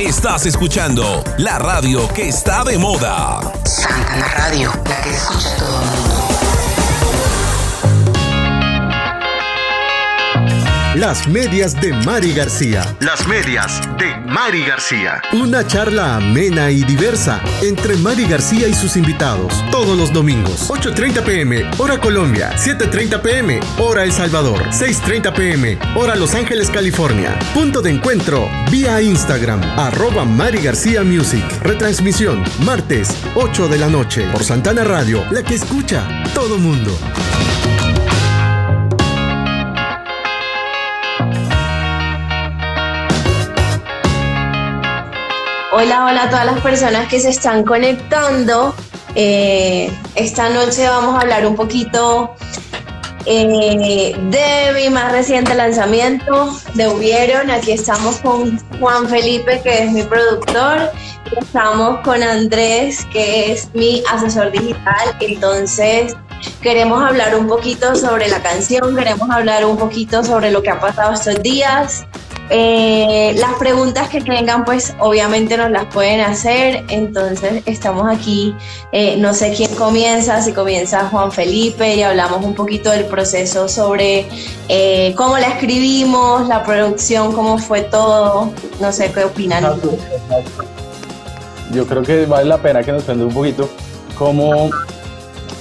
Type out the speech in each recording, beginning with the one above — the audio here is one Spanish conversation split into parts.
Estás escuchando la radio que está de moda. Santana Radio, la que escucha todo el mundo. Las medias de Mari García. Las medias de Mari García. Una charla amena y diversa entre Mari García y sus invitados. Todos los domingos. 8.30 pm, hora Colombia. 7.30 pm, hora El Salvador. 6.30 pm, hora Los Ángeles, California. Punto de encuentro vía Instagram. Arroba Mari García Music. Retransmisión martes, 8 de la noche. Por Santana Radio, la que escucha todo mundo. Hola, hola a todas las personas que se están conectando. Eh, esta noche vamos a hablar un poquito eh, de mi más reciente lanzamiento, de Hubieron. Aquí estamos con Juan Felipe, que es mi productor, estamos con Andrés, que es mi asesor digital. Entonces, queremos hablar un poquito sobre la canción, queremos hablar un poquito sobre lo que ha pasado estos días. Eh, las preguntas que tengan, pues obviamente nos las pueden hacer. Entonces estamos aquí, eh, no sé quién comienza, si comienza Juan Felipe y hablamos un poquito del proceso sobre eh, cómo la escribimos, la producción, cómo fue todo. No sé qué opinan. Yo creo que vale la pena que nos cuente un poquito cómo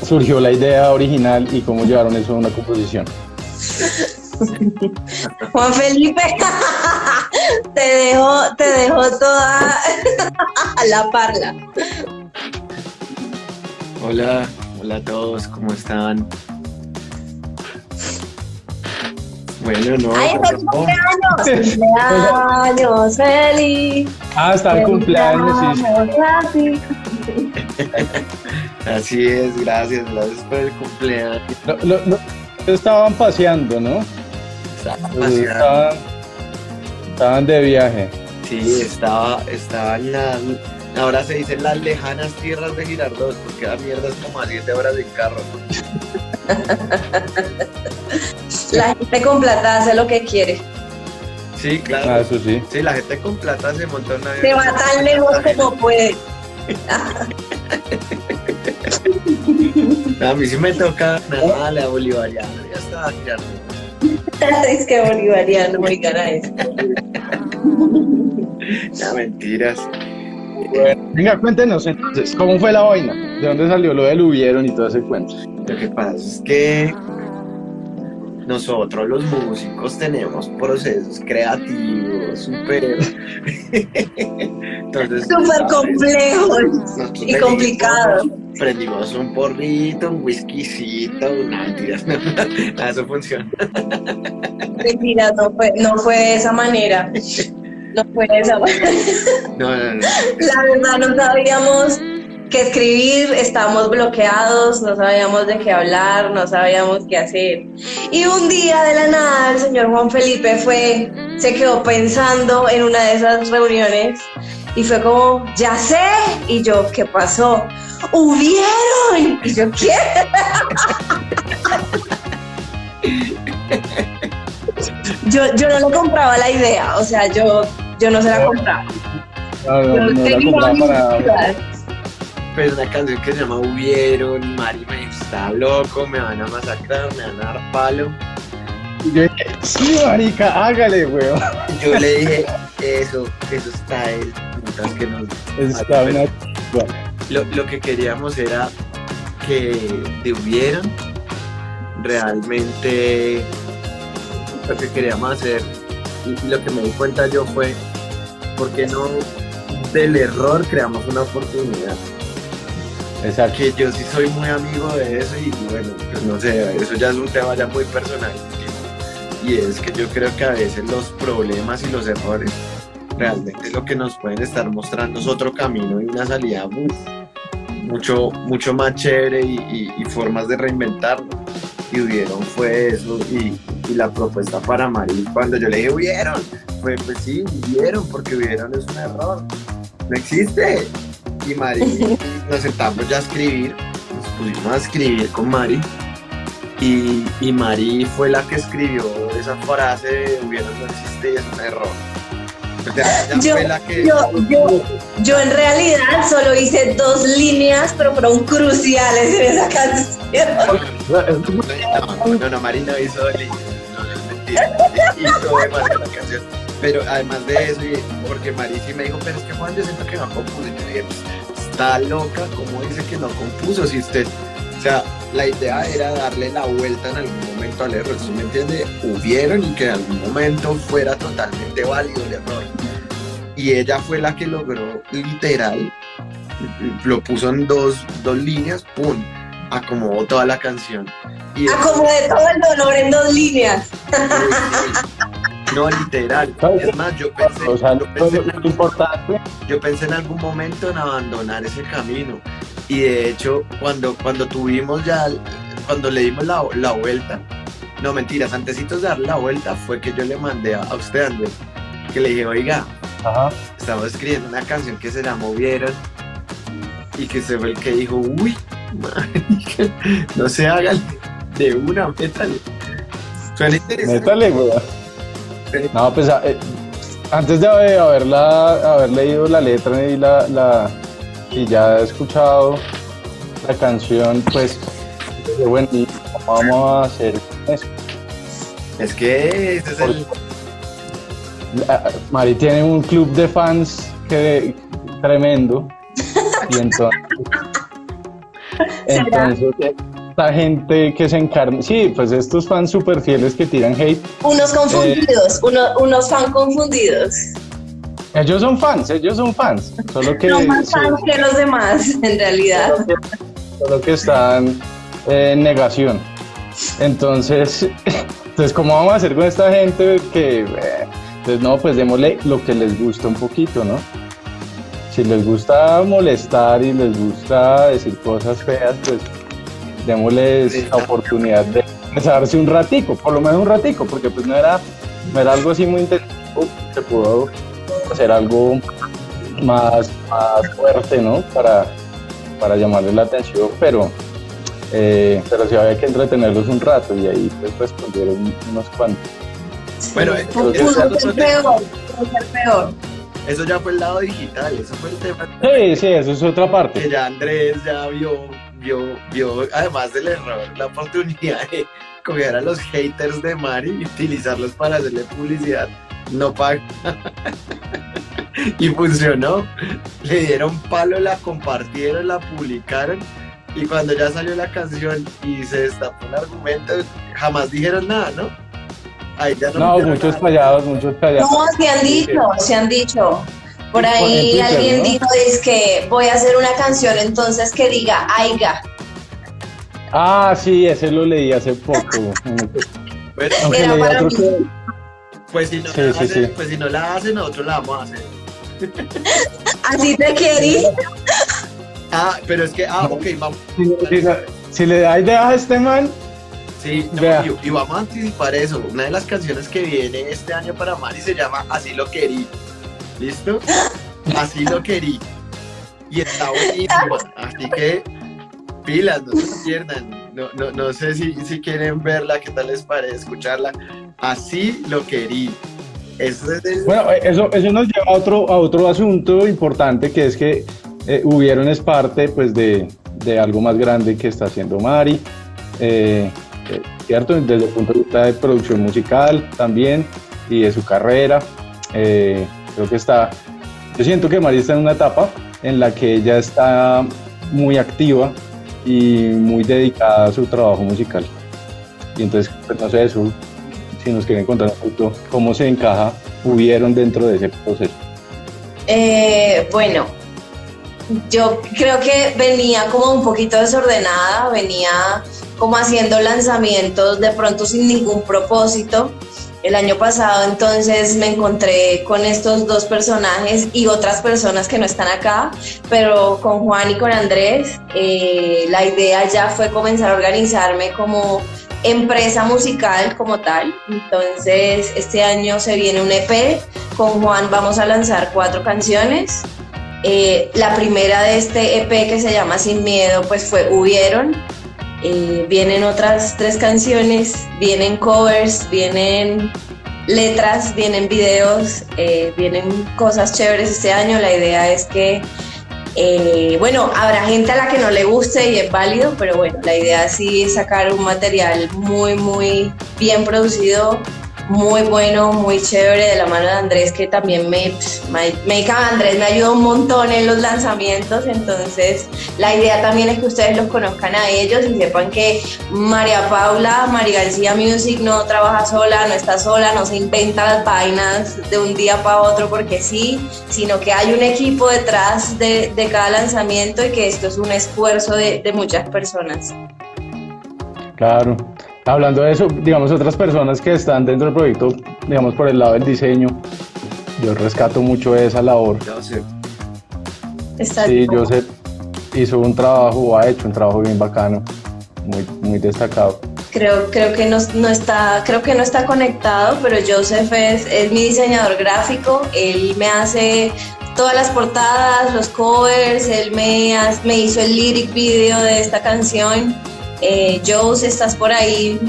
surgió la idea original y cómo llevaron eso a una composición. Juan Felipe, te dejó, te dejó toda la parla. Hola, hola a todos, ¿cómo están? Bueno, no. ¡Ay, feliz cumpleaños! ¡Cumpleaños feliz! Ah, está el cumpleaños, sí. sí. Así es, gracias, gracias por el cumpleaños. Estaban paseando, ¿no? Estaban, estaban de viaje. Sí, estaba, estaba en la, ahora se dicen las lejanas tierras de Girardot, porque la mierda es como a 7 horas en carro. La gente con plata hace lo que quiere. Sí, claro. Ah, eso sí. Sí, la gente con plata se monta una Se va tan lejos como puede. A mí sí me toca nada, la bolivariana, ya está, Girardot. Es que bolivariano, a eso. No, mentiras. Bueno, venga, cuéntenos entonces, ¿cómo fue la vaina? ¿De dónde salió lo del hubieron y todo ese cuento? Lo que pasa es que nosotros los músicos tenemos procesos creativos súper... Entonces, Súper complejos y complicados. Prendimos, un porrito, un whiskycito, una no, eso funciona. Mentira, no fue, no fue de esa manera. No fue de esa manera. No, no, no. La verdad, no sabíamos qué escribir, estábamos bloqueados, no sabíamos de qué hablar, no sabíamos qué hacer. Y un día de la nada, el señor Juan Felipe fue, se quedó pensando en una de esas reuniones y fue como, ya sé. Y yo, ¿qué pasó? ¡Hubieron! Y yo, ¿qué? yo, yo no le compraba la idea, o sea, yo, yo no se la compraba. No, no, no la compraba para... Pues una canción que se llama Hubieron, Mari me está loco, me van a masacrar, me van a dar palo. Y yo dije, sí, marica, hágale, weón. Yo le dije, eso, eso está él. Mientras que nos Está una... lo, lo que queríamos era que te hubieran realmente lo que queríamos hacer y lo que me di cuenta yo fue ¿por qué no del error creamos una oportunidad? Exacto. Que yo sí soy muy amigo de eso y bueno, pues no sé, eso ya es un tema ya muy personal y es que yo creo que a veces los problemas y los errores realmente lo que nos pueden estar mostrando es otro camino y una salida mucho, mucho más chévere y, formas de reinventarlo. Y hubieron fue eso y, la propuesta para Mari cuando yo le dije hubieron, fue pues sí, hubieron porque hubieron es un error, no existe. Y Mari nos sentamos ya a escribir, nos pusimos a escribir con Mari y, y Mari fue la que escribió esa frase de hubieron no existe y es un error. Ella Yo, que... yo, yo, yo en realidad solo hice dos líneas, pero fueron cruciales en esa canción. No, no, no, Marina hizo el no, no es mentira. Hizo demasiado la canción. Pero además de eso, porque Mari sí me dijo, pero es que Juan, yo siento que no compuso. Y yo dije, pues, está loca, ¿cómo dice que no compuso? Si usted, o sea, la idea era darle la vuelta en algún momento al error, ¿sí me entiende? Hubieron y que en algún momento fuera totalmente válido el error. Y ella fue la que logró literal, lo puso en dos, dos líneas, ¡pum! Acomodó toda la canción. Y Acomodé todo el dolor en dos líneas. No, literal. Es más, yo pensé, O sea, yo pensé en algún- importante, yo pensé en algún momento en abandonar ese camino. Y de hecho, cuando, cuando tuvimos ya, cuando le dimos la, la vuelta, no mentiras, antesitos de darle la vuelta fue que yo le mandé a, a usted, Andrés, que le dije, oiga, ajá, estamos escribiendo una canción que se la movieron y que se fue el que dijo, uy, marica, no se hagan de una, métale. Suena interesante. métale, weón. No, pues eh, antes de haber- haberla, haber leído la letra y la, la y ya he escuchado la canción, pues bueno, ¿y cómo vamos a hacer eso? Es que ese es el... La- Mari tiene un club de fans que tremendo y entonces entonces esta gente que se encarna sí pues estos fans súper fieles que tiran hate Unos confundidos, uno- unos fan confundidos. ellos son fans ellos son fans solo que No más fans que los demás, en realidad. solo que, solo que están en negación entonces entonces cómo vamos a hacer con esta gente que eh, entonces no pues démosle lo que les gusta un poquito no si les gusta molestar y les gusta decir cosas feas, pues démosles Sí. la oportunidad de expresarse un ratico, por lo menos un ratico, porque pues no era, no era algo así muy intensivo, se pudo hacer algo más, más fuerte, ¿no? Para, para llamarles la atención, pero, eh, pero sí había que entretenerlos un rato y ahí pues respondieron unos cuantos. Bueno, Pudo eso, ser eso- peor, pudo ser peor. eso ya fue el lado digital, eso fue el tema Sí, sí, eso es otra parte. que ya Andrés ya vio, vio, vio, además del error, la oportunidad de coger a los haters de Mari y utilizarlos para hacerle publicidad no paga. y funcionó. Le dieron palo, la compartieron, la publicaron. Y cuando ya salió la canción y se destapó el argumento, jamás dijeron nada, ¿no? Ahí ya no, No, muchos nada. callados, muchos callados. No, se han dicho, se han dicho. Por ahí Twitter, alguien ¿no? dijo, es que voy a hacer una canción entonces que diga Aiga. Ah, sí, ese lo leí hace poco. Bueno, Aunque Era leí para otro mí. pues, que- pues, si no Sí, hacen, sí. pues si no la hacen, nosotros la vamos a hacer. Así te querí. Ah, pero es que, ah, ok, vamos. Si, si- si le da idea a este man, Sí, no, y, y vamos a anticipar eso. Una de las canciones que viene este año para Mari se llama Así lo querí. ¿Listo? Así lo querí. Y está buenísima. Así que pilas, no se pierdan. No, no, no sé si, si quieren verla, qué tal les parece escucharla. Así lo querí. Bueno, eh, eso, eso nos lleva a otro, a otro asunto importante que es que eh, hubieron es parte pues de, de algo más grande que está haciendo Mari, eh, eh, ¿cierto? Desde el punto de vista de producción musical también y de su carrera. Creo que está, yo siento que Mari está en una etapa en la que ella está muy activa y muy dedicada a su trabajo musical. Y entonces, pues no sé, eso, si nos quieren contar un poquito cómo se encaja, hubieron dentro de ese proceso. Eh, bueno, yo creo que venía como un poquito desordenada, venía como haciendo lanzamientos de pronto sin ningún propósito. El año pasado entonces me encontré con estos dos personajes y otras personas que no están acá, pero con Juan y con Andrés eh, la idea ya fue comenzar a organizarme como empresa musical como tal. Entonces este año se viene un EP, con Juan vamos a lanzar cuatro canciones. Eh, la primera de este EP que se llama Sin Miedo pues fue Hubieron. Eh, vienen otras tres canciones, vienen covers, vienen letras, vienen videos, eh, vienen cosas chéveres este año. La idea es que, eh, bueno, habrá gente a la que no le guste y es válido, pero bueno, la idea sí es sacar un material muy, muy bien producido muy bueno, muy chévere de la mano de Andrés, que también me, me, Andrés me ayudó un montón en los lanzamientos, entonces la idea también es que ustedes los conozcan a ellos y sepan que María Paula, María García Music no trabaja sola, no está sola, no se inventa las vainas de un día para otro porque sí, sino que hay un equipo detrás de, de cada lanzamiento y que esto es un esfuerzo de, de muchas personas. Claro, Hablando de eso, digamos, otras personas que están dentro del proyecto, digamos, por el lado del diseño, yo rescato mucho esa labor. Sí, Joseph hizo un trabajo, o ha hecho un trabajo bien bacano, muy, muy destacado. Creo, creo, que no, no, está, creo que no está conectado, pero Joseph es, es mi diseñador gráfico, él me hace todas las portadas, los covers, él me, me hizo el lyric video de esta canción eh, Joe, estás por ahí,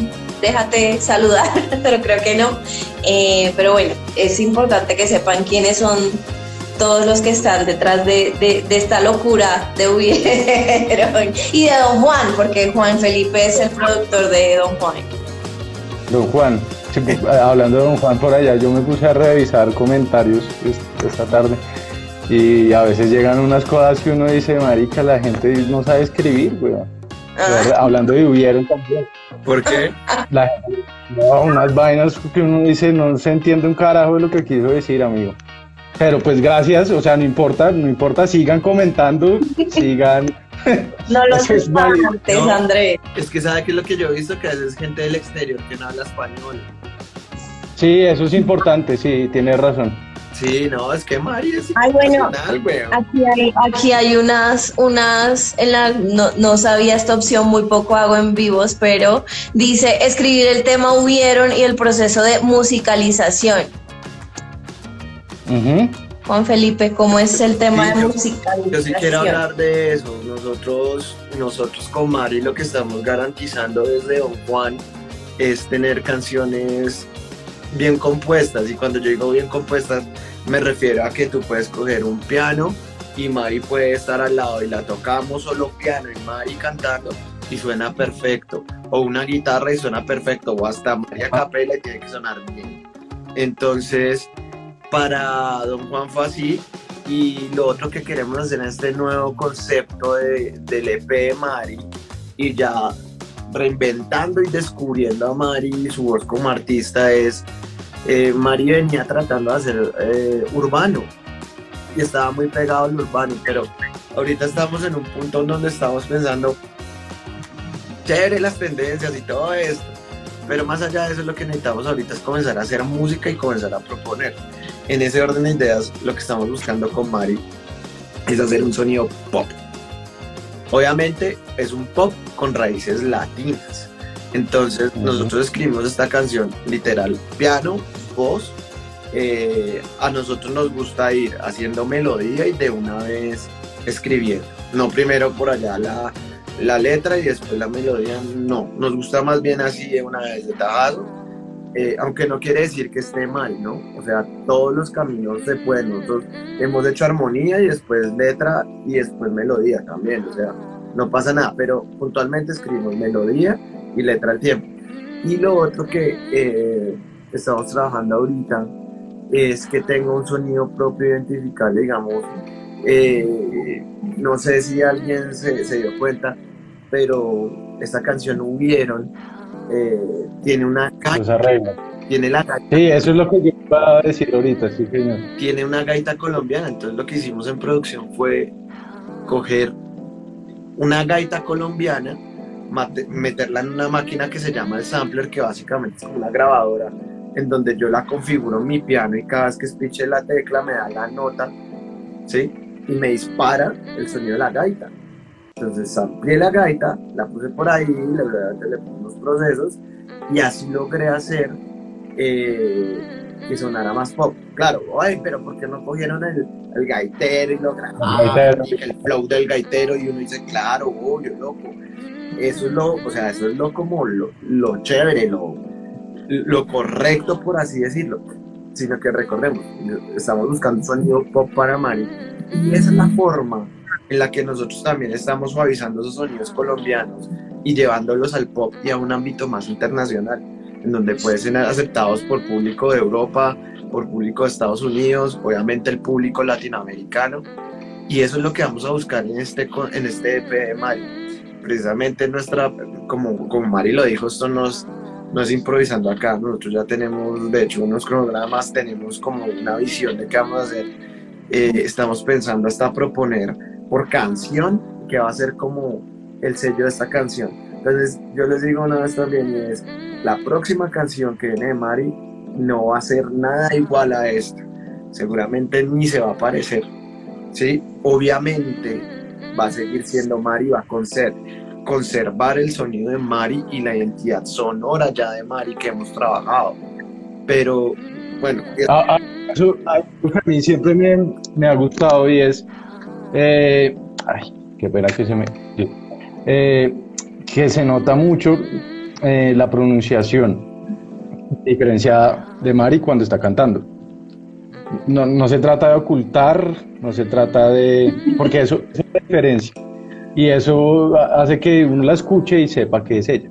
déjate saludar, pero creo que no. Eh, pero bueno, es importante que sepan quiénes son todos los que están detrás de, esta locura de Hubieron y de Don Juan, porque Juan Felipe es el productor de Don Juan. Don Juan, pues, hablando de Don Juan por allá, yo me puse a revisar comentarios esta tarde y a veces llegan unas cosas que uno dice, marica, la gente no sabe escribir, weón. Hablando de hubieron también. ¿Por qué? unas vainas que uno dice, no se entiende un carajo de lo que quiso decir, amigo. Pero pues gracias, o sea, no importa, no importa, sigan comentando, sigan. No lo sé, Andrés. Es que sabe que lo que yo he visto que a veces es gente del exterior que no habla español. Sí, eso es importante, sí, tiene razón. Sí, no, es que Mari es Ay, bueno, aquí hay, aquí hay unas, unas, en la, no, no, sabía esta opción, muy poco hago en vivos, pero dice escribir el tema hubieron y el proceso de musicalización. Juan Felipe, ¿cómo es el tema de musicalización? Yo sí quiero hablar de eso. Nosotros, nosotros con Mari lo que estamos garantizando desde Don Juan es tener canciones bien compuestas y cuando yo digo bien compuestas me refiero a que tú puedes coger un piano y Mari puede estar al lado y la tocamos solo piano y Mari cantando y suena perfecto. O una guitarra y suena perfecto. O hasta María Capela y tiene que sonar bien. Entonces, para Don Juan fue así. Y lo otro que queremos hacer en este nuevo concepto de, del EP de Mari y ya reinventando y descubriendo a Mari y su voz como artista es eh, Mari venía tratando de hacer eh, urbano y estaba muy pegado al urbano, pero ahorita estamos en un punto donde estamos pensando, chévere las tendencias y todo esto, pero más allá de eso lo que necesitamos ahorita es comenzar a hacer música y comenzar a proponer. En ese orden de ideas, lo que estamos buscando con Mari es hacer un sonido pop. Obviamente es un pop con raíces latinas entonces nosotros escribimos esta canción literal, piano, voz. Eh, a nosotros nos gusta ir haciendo melodía y de una vez escribiendo. No primero por allá la, la letra y después la melodía, no. Nos gusta más bien así de una vez de tajado. Eh, aunque no quiere decir que esté mal, ¿no? O sea, todos los caminos se pueden. Nosotros hemos hecho armonía y después letra y después melodía también, o sea, no pasa nada, pero puntualmente escribimos melodía y letra al tiempo. Y lo otro que eh, estamos trabajando ahorita es que tenga un sonido propio identificable, digamos, eh, no sé si alguien se, se, dio cuenta, pero esta canción Hubieron eh, tiene una gaita. Tiene la gaita. Sí, eso es lo que yo iba a decir ahorita, sí, señor. Tiene una gaita colombiana, entonces lo que hicimos en producción fue coger una gaita colombiana meterla en una máquina que se llama el sampler, que básicamente es como una grabadora, en donde yo la configuro en mi piano y cada vez que espiche la tecla me da la nota, ¿sí? Y me dispara el sonido de la gaita. Entonces amplié la gaita, la puse por ahí, le, le puse unos procesos y así logré hacer eh, que sonara más pop. Claro, ay, pero ¿por qué no cogieron el, el gaitero y lo grabaron? El flow del gaitero y uno dice, claro, obvio, loco eso es lo, o sea, eso es lo como lo, chévere, lo, lo correcto, por así decirlo, sino que recordemos, estamos buscando un sonido pop para Mari y esa es la forma en la que nosotros también estamos suavizando esos sonidos colombianos y llevándolos al pop y a un ámbito más internacional, en donde pueden ser aceptados por público de Europa, por público de Estados Unidos, obviamente el público latinoamericano, y eso es lo que vamos a buscar en este, en este EP de Mari. Precisamente nuestra, como, como Mari lo dijo, esto nos no es improvisando acá, nosotros ya tenemos, de hecho, unos cronogramas, tenemos como una visión de qué vamos a hacer. Eh, estamos pensando hasta proponer por canción, que va a ser como el sello de esta canción. Entonces, yo les digo una vez también, es, la próxima canción que viene de Mari no va a ser nada igual a esta. Seguramente ni se va a parecer. ¿sí? Obviamente va a seguir siendo Mari, va a ser conservar el sonido de Mari y la identidad sonora ya de Mari que hemos trabajado. Pero bueno. Ah, ah, eso, a mí siempre me, ha gustado y es. Eh, ay, qué pena que se me. Eh, que se nota mucho eh, la pronunciación diferenciada de Mari cuando está cantando. No, no, se trata de ocultar, no se trata de... porque eso, es una diferencia y eso hace que uno la escuche y sepa que es ella.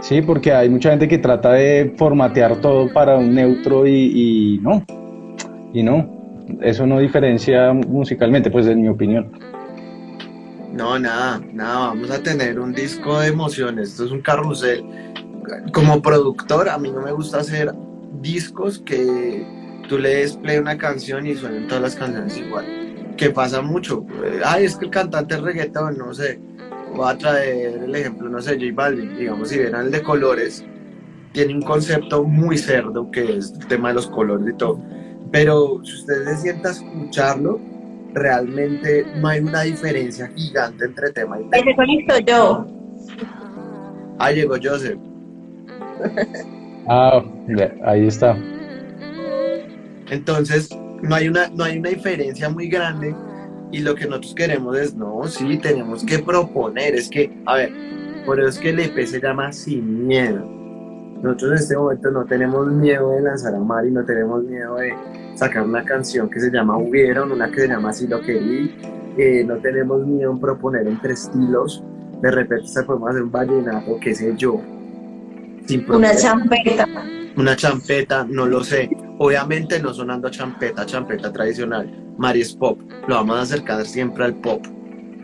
Sí, porque hay mucha gente que trata de formatear todo para un neutro y, no, y no, eso no diferencia musicalmente, pues en mi opinión. No, nada, nada, vamos a tener un disco de emociones, esto es un carrusel. Como productor, a mí no me gusta hacer discos que tú le des play una canción y suenen todas las canciones igual que pasa mucho. Ay, es que el cantante es reggaetón, no sé. Voy a traer el ejemplo, no sé, J Balvin, digamos, si vieran el de colores, tiene un concepto muy cerdo que es el tema de los colores y todo. Pero si usted se sienta a escucharlo, realmente no hay una diferencia gigante entre tema y tema. Ahí conecto yo. Ah, llegó Joseph. ah, ahí está. Entonces, no hay una, no hay una diferencia muy grande y lo que nosotros queremos es, no, sí, tenemos que proponer, es que, a ver, por eso es que el EP se llama Sin Miedo. Nosotros en este momento no tenemos miedo de lanzar a Mari, no tenemos miedo de sacar una canción que se llama Hubieron, una que se llama Si lo querí, eh, no tenemos miedo en proponer entre estilos, de repente se podemos hacer un vallenato, qué sé yo. una champeta. Una champeta, no lo sé. Obviamente no sonando champeta, champeta tradicional. Mari es pop. Lo vamos a acercar siempre al pop.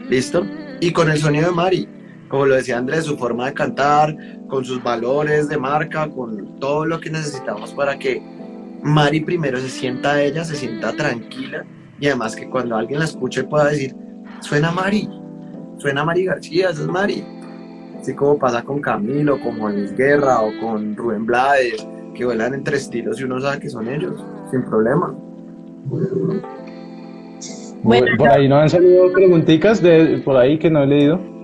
¿Listo? Y con el sonido de Mari, como lo decía Andrés, su forma de cantar, con sus valores de marca, con todo lo que necesitamos para que Mari primero se sienta ella, se sienta tranquila y además que cuando alguien la escuche pueda decir, suena Mari, suena Mari García, esa es Mari. Así como pasa con Camilo, con Juan Luis Guerra o con Rubén Blades, que vuelan entre estilos y uno sabe que son ellos, sin problema. Bueno, por ahí no han salido preguntitas de por ahí que no he leído.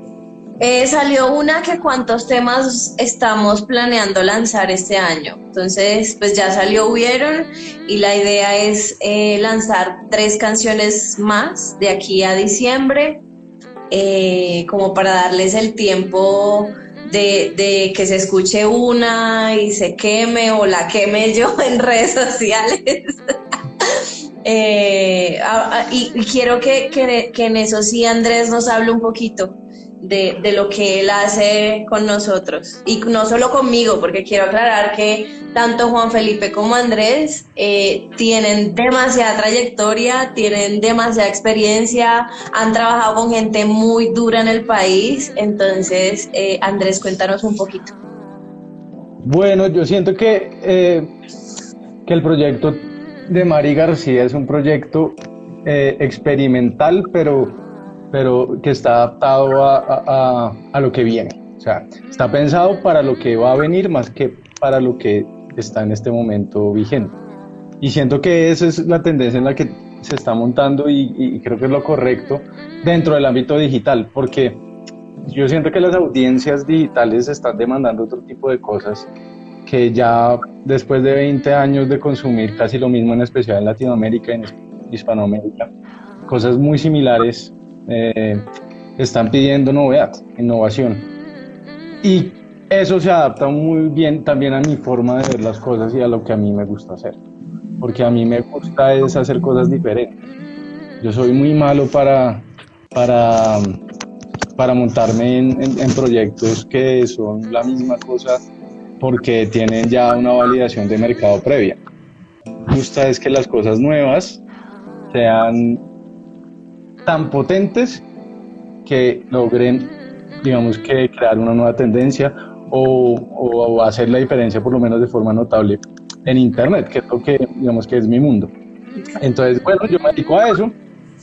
Eh, salió una que cuántos temas estamos planeando lanzar este año. Entonces, pues ya salió Hubieron y la idea es eh, lanzar tres canciones más de aquí a diciembre, eh, como para darles el tiempo de, que se escuche una y se queme o la queme yo en redes sociales. Eh, y, quiero que, que, en eso sí Andrés nos hable un poquito de, de, lo que él hace con nosotros. Y no solo conmigo, porque quiero aclarar que tanto Juan Felipe como Andrés eh, tienen demasiada trayectoria, tienen demasiada experiencia, han trabajado con gente muy dura en el país. Entonces, eh, Andrés, cuéntanos un poquito. Bueno, yo siento que, eh, que el proyecto de Mari García es un proyecto experimental, pero pero que está adaptado a, a, lo que viene. O sea, está pensado para lo que va a venir más que para lo que está en este momento vigente. Y siento que esa es la tendencia en la que se está montando y, y creo que es lo correcto dentro del ámbito digital, porque yo siento que las audiencias digitales están demandando otro tipo de cosas que ya después de 20 años de consumir casi lo mismo, en especial en Latinoamérica y en Hispanoamérica, cosas muy similares eh, están pidiendo novedad, innovación. Y eso se adapta muy bien también a mi forma de ver las cosas y a lo que a mí me gusta hacer. Porque a mí me gusta es hacer cosas diferentes. Yo soy muy malo para, para, para montarme en, proyectos que son la misma cosa porque tienen ya una validación de mercado previa. Me gusta es que las cosas nuevas sean tan potentes que logren, digamos que crear una nueva tendencia o, o hacer la diferencia por lo menos de forma notable en Internet, que es lo que, digamos que es mi mundo. Entonces, bueno, yo me dedico a eso,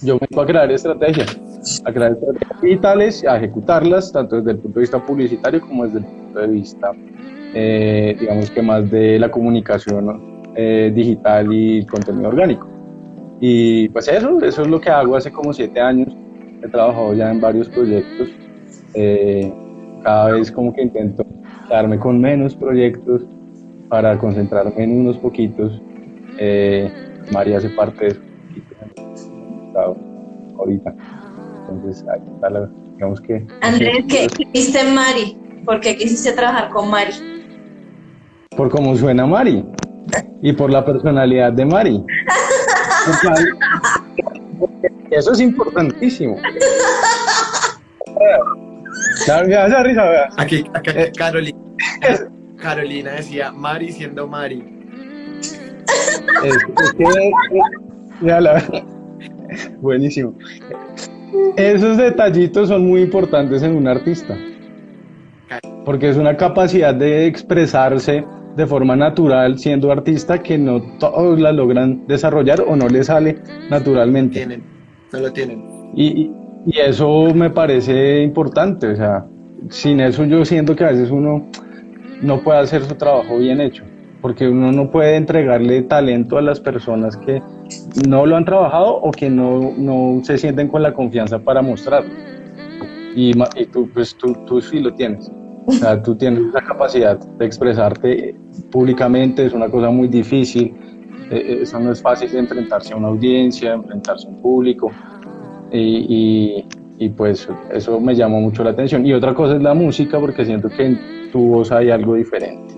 yo me dedico a crear estrategias, a crear estrategias digitales, a ejecutarlas, tanto desde el punto de vista publicitario como desde el punto de vista, eh, digamos que más de la comunicación eh, digital y contenido orgánico. Y pues eso, eso es lo que hago hace como siete años. He trabajado ya en varios proyectos. Eh, cada vez como que intento quedarme con menos proyectos para concentrarme en unos poquitos. Eh, María hace parte de estado ahorita. Entonces, ahí está la, digamos que... Andrés, ¿qué hiciste en Mari? ¿Por qué quisiste trabajar con Mari? Por cómo suena Mari y por la personalidad de Mari. Eso es importantísimo. Risa, vea. Aquí, acá, Eh. Carolina, Carolina decía Mari siendo Mari. Es, es que, ya la- buenísimo. Esos detallitos son muy importantes en un artista, porque es una capacidad de expresarse de forma natural siendo artista que no todos la logran desarrollar o no le sale naturalmente. Tienen, no lo tienen. Y, y- eso me parece importante, o sea, sin eso yo siento que a veces uno no puede hacer su trabajo bien hecho, porque uno no puede entregarle talento a las personas que no lo han trabajado o que no, no se sienten con la confianza para mostrarlo. Y, y tú, pues tú, tú sí lo tienes. O sea, tú tienes la capacidad de expresarte públicamente, es una cosa muy difícil, eh, eh, eso no es fácil de enfrentarse a una audiencia, enfrentarse a un público y, y- y, pues eso me llamó mucho la atención. Y otra cosa es la música, porque siento que en tu voz hay algo diferente,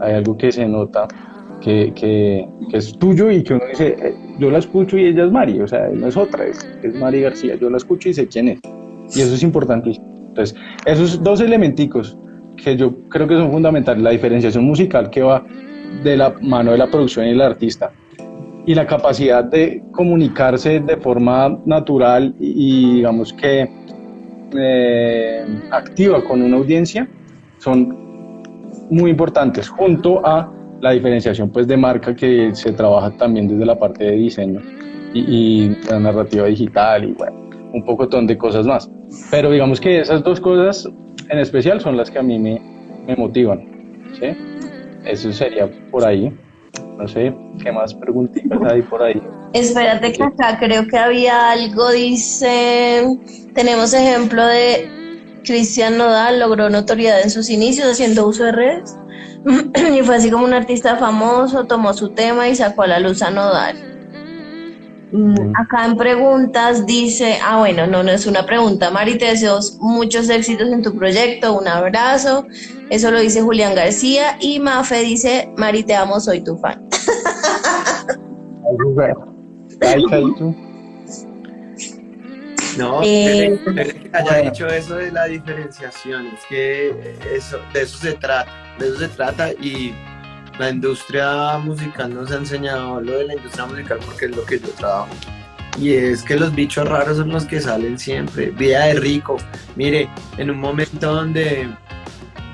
hay algo que se nota que, que- que es tuyo y que uno dice, eh, yo la escucho y ella es Mari, o sea, no es otra, es, es Mari García, yo la escucho y sé quién es. Y eso es importantísimo. Entonces, esos dos elementicos que yo creo que son fundamentales, la diferenciación musical que va de la mano de la producción y el artista, y la capacidad de comunicarse de forma natural y, digamos que eh, activa con una audiencia son muy importantes junto a la diferenciación pues de marca que se trabaja también desde la parte de diseño y, y la narrativa digital y bueno un poco de cosas más. Pero digamos que esas dos cosas en especial son las que a mí me, me motivan ¿sí? eso sería por ahí no sé, ¿qué más preguntitas hay por ahí? Espérate que acá creo que había algo, dice, tenemos ejemplo de Cristian Nodal, logró notoriedad en sus inicios haciendo uso de redes y fue así como un artista famoso, tomó su tema y sacó a la luz a Nodal. Mm, Acá en preguntas dice, ah bueno, no, no es una pregunta, Mari, te deseo muchos éxitos en tu proyecto, un abrazo, eso lo dice Julián García y Mafe dice, Mari, te amo, soy tu fan. No, Eh, que haya dicho eso de la diferenciación, es que eso, de eso se trata, de eso se trata y la industria musical nos ha enseñado lo de la industria musical porque es lo que yo trabajo. Y es que los bichos raros son los que salen siempre. Vida de rico. Mire, en un momento donde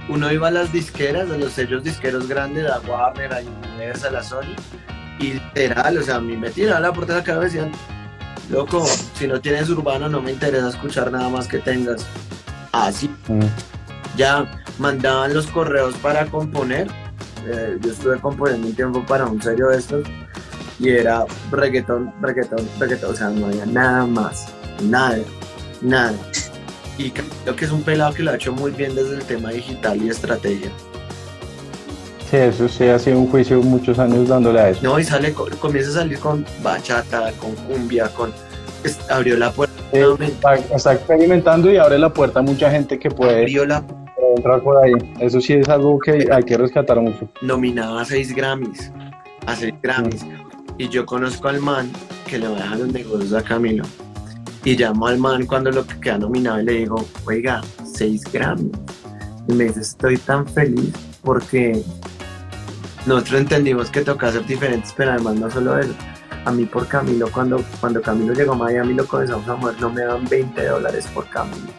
uno iba a las disqueras, a los sellos disqueros grandes, a Warner, a Universal, a Sony, y literal, o sea, a mí me tiraban la puerta de la cara y decían, loco, si no tienes urbano no me interesa escuchar nada más que tengas. Así, Mm. ya mandaban los correos para componer. Eh, yo estuve componiendo un tiempo para un sello de estos y era reggaetón, reggaetón, reggaetón, o sea, no había nada más, nada, nada. Y creo que es un pelado que lo ha hecho muy bien desde el tema digital y estrategia. Sí, eso sí ha sido un juicio muchos años dándole a eso. No, y sale, comienza a salir con bachata, con cumbia, con... es- abrió la puerta, Eh, está, está experimentando y abre la puerta a mucha gente que puede abrió la entrar por ahí. Eso sí es algo que hay que rescatar mucho. Nominaba a 6 Grammys. A 6 Grammys. Y yo conozco al man que le va a dejar los negocios a Camilo. Y llamo al man cuando lo que queda nominado y le digo, oiga, 6 Grammys. Y me dice, estoy tan feliz porque nosotros entendimos que toca hacer diferentes, pero además no solo eso. A mí por Camilo, cuando, cuando Camilo llegó a Miami lo comenzamos a mover, no me dan 20 dólares por Camilo.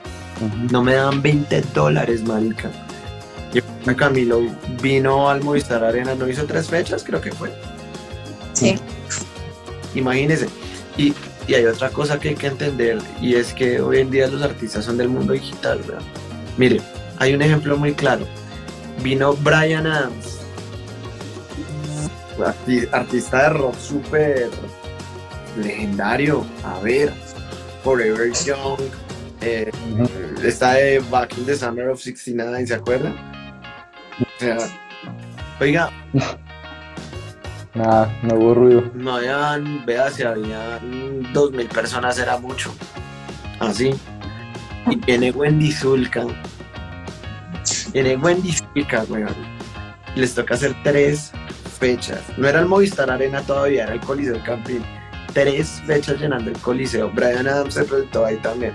No me dan 20 dólares, marica. Y Camilo vino al Movistar Arena, no hizo tres fechas, creo que fue. Sí. Imagínense. Y, y hay otra cosa que hay que entender, y es que hoy en día los artistas son del mundo digital, ¿verdad? Mire, hay un ejemplo muy claro. Vino Brian Adams, arti- artista de rock súper legendario. A ver, Forever Young, eh, está de Back in the Summer of 69, ¿se acuerdan? O sea, oiga, Nada, no hubo ruido. no habían, vea, si habían dos mil personas era mucho. Así. Y viene Wendy Zulka. Viene Wendy Zulka, weón. Les toca hacer tres fechas. No era el Movistar Arena todavía, era el Coliseo Campín. Tres fechas llenando el Coliseo. Brian Adams se presentó ahí también.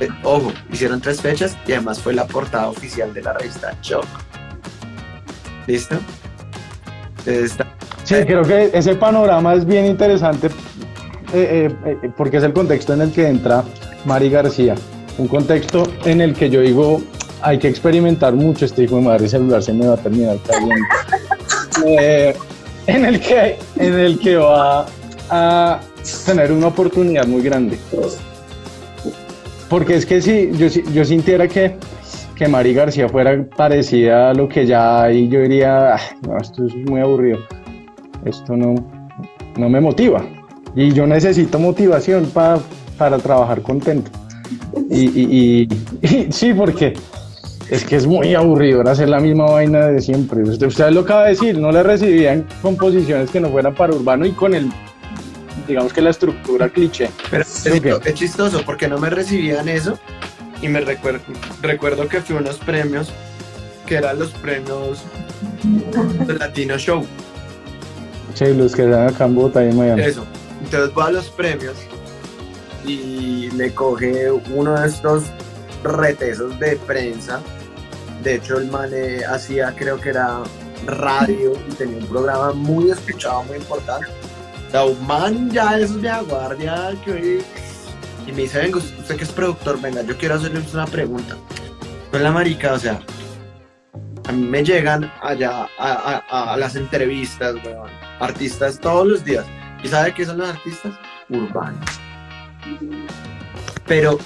Eh, Ojo, hicieron tres fechas y además fue la portada oficial de la revista Shock. ¿Listo? Está- Sí, creo que ese panorama es bien interesante eh, eh, eh, porque es el contexto en el que entra Mari García. Un contexto en el que yo digo, hay que experimentar mucho este hijo de madre celular, se me va a terminar cayendo. Eh, en, el que, en el que va a tener una oportunidad muy grande. Porque es que si yo, yo sintiera que, que Mari García fuera parecida a lo que ya hay, yo diría, "Ah, no, esto es muy aburrido esto no, no me motiva. Y yo necesito motivación pa- para trabajar contento. Y sí, porque es que es muy aburrido hacer la misma vaina de siempre. Usted, usted lo acaba de decir, no le recibían composiciones que no fueran para urbano y con el, digamos que la estructura cliché. Pero es, chistoso porque no me recibían eso y me recuerdo, recuerdo que fui a unos premios que eran los premios del Latino Show. Sí, los que están acá en Bogotá y en Miami. Eso. Entonces voy a los premios y me coge uno de estos retesos de prensa. De hecho, el man eh, hacía, creo que era radio y tenía un programa muy escuchado, muy importante. O sea, un man ya de esos de guardia que hoy... Y me dice, venga, usted que es productor, venga, yo quiero hacerle una pregunta. Con la marica, o sea, a mí me llegan allá a, a- a las entrevistas, weón, artistas todos los días. ¿Y sabe qué son los artistas? Urbanos. Pero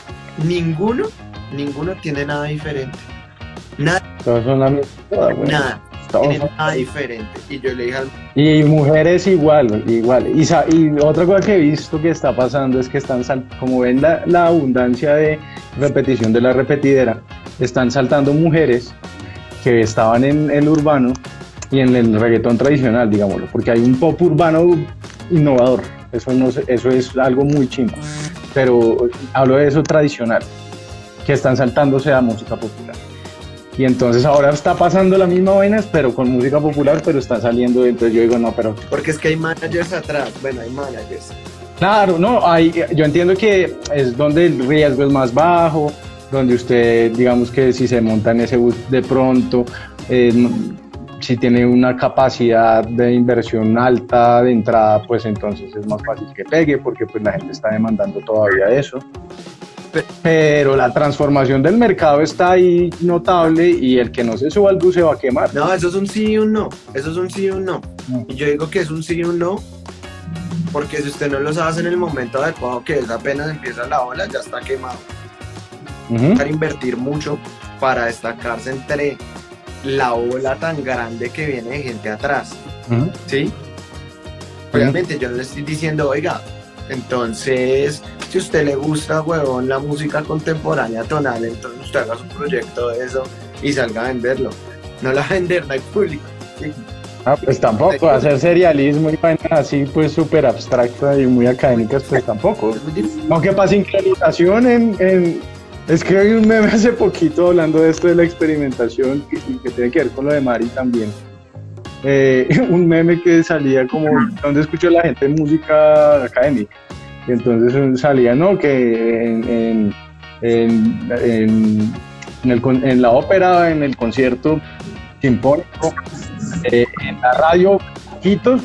ninguno, ninguno tiene nada diferente. Nada, Todos son la misma. joda, Todos nada diferente. Y yo le dije al Y mujeres igual, igual. Y, y otra cosa que he visto que está pasando es que están, sal- como ven la, la abundancia de repetición de la repetidera, están saltando mujeres que estaban en el urbano y en el reggaetón tradicional, digámoslo, porque hay un pop urbano innovador. Eso, no, eso es algo muy chimba. Pero hablo de eso tradicional, que están saltándose a música popular. Y entonces ahora está pasando la misma vaina, pero con música popular, pero está saliendo. Entonces yo digo, no, pero porque es que hay managers atrás. Bueno, hay managers. claro, no, hay, yo entiendo que es donde el riesgo es más bajo, donde usted, digamos que si se monta en ese bus de pronto, eh, si tiene una capacidad de inversión alta de entrada, pues entonces es más fácil que pegue, porque pues la gente está demandando todavía eso. Pero la transformación del mercado está ahí notable y el que no se suba al bus se va a quemar. No, eso es un sí y un no. Eso es un sí y un no. Y yo digo que es un sí y un no porque si usted no los hace en el momento adecuado, que es apenas empieza la ola, ya está quemado. Ujú. Para invertir mucho para destacarse entre la ola tan grande que viene de gente atrás. Ujú. ¿Sí? Obviamente yo no le estoy diciendo, oiga, entonces, si a usted le gusta, huevón, la música contemporánea tonal, entonces usted haga su proyecto de eso y salga a venderlo. No la vender, no hay público. Ah, pues tampoco, hacer serialismo y vainas así, pues súper abstractas y muy académicas, pues tampoco. Aunque para sincronización en, en, Es que hay un meme hace poquito hablando de esto de la experimentación que, que tiene que ver con lo de Mari también. Eh, un meme que salía como donde escuchó la gente música académica. Y entonces salía, ¿no? Que en, en, en, en, el, en la ópera, en el concierto sinfónico, eh, en la radio, poquitos,